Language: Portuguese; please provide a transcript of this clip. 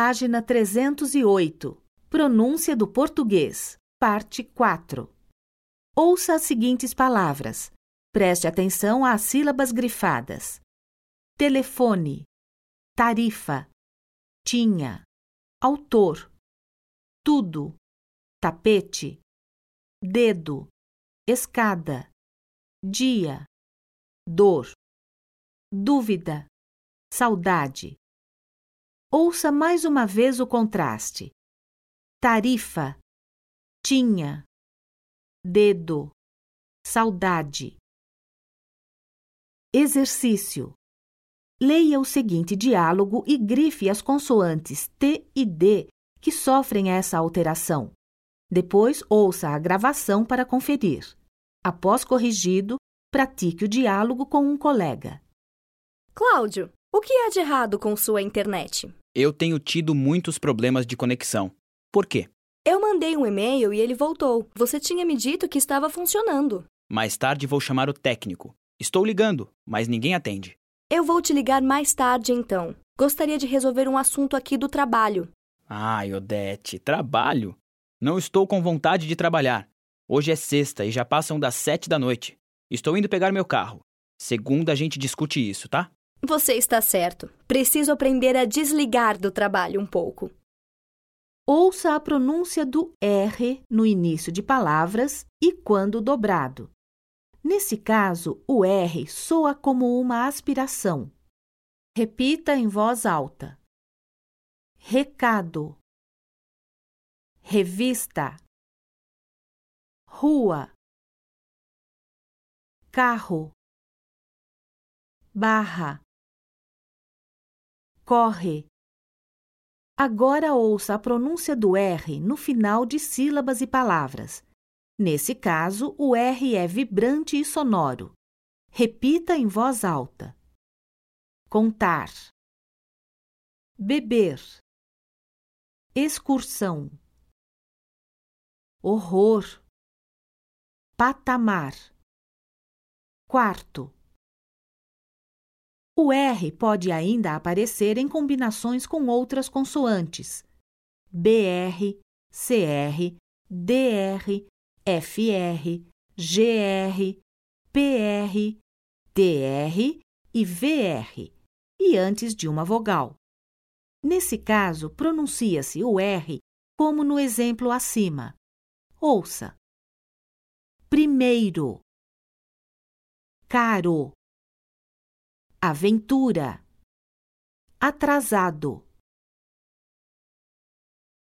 página 308. Pronúncia do português, parte 4. Ouça as seguintes palavras. Preste atenção às sílabas grifadas: telefone, tarifa, tinha, autor, tudo, tapete, dedo, escada, dia, dor, dúvida, saudade. Ouça mais uma vez o contraste. Tarifa, tinha, dedo, saudade. Exercício. Leia o seguinte diálogo e grife as consoantes T e D que sofrem essa alteração. Depois, ouça a gravação para conferir. Após corrigido, pratique o diálogo com um colega. Cláudio, o que há de errado com sua internet? Eu tenho tido muitos problemas de conexão. Por quê? Eu mandei um e-mail e ele voltou. Você tinha me dito que estava funcionando. Mais tarde vou chamar o técnico. Estou ligando, mas ninguém atende. Eu vou te ligar mais tarde então. Gostaria de resolver um assunto aqui do trabalho. Ai, Odete, trabalho? Não estou com vontade de trabalhar. Hoje é sexta e já passam das sete da noite. Estou indo pegar meu carro. Segunda a gente discute isso, tá? Você está certo. Preciso aprender a desligar do trabalho um pouco. Ouça a pronúncia do R no início de palavras e quando dobrado. Nesse caso, o R soa como uma aspiração. Repita em voz alta. Recado. Revista. Rua. Carro. Barra. Corre. Agora ouça a pronúncia do R no final de sílabas e palavras. Nesse caso, o R é vibrante e sonoro. Repita em voz alta. Contar. Beber. Excursão. Horror. Patamar. Quarto. O R pode ainda aparecer em combinações com outras consoantes: BR, CR, DR, FR, GR, PR, TR e VR, e antes de uma vogal. Nesse caso, pronuncia-se o R como no exemplo acima. Ouça. Primeiro. Caro. Aventura. Atrasado.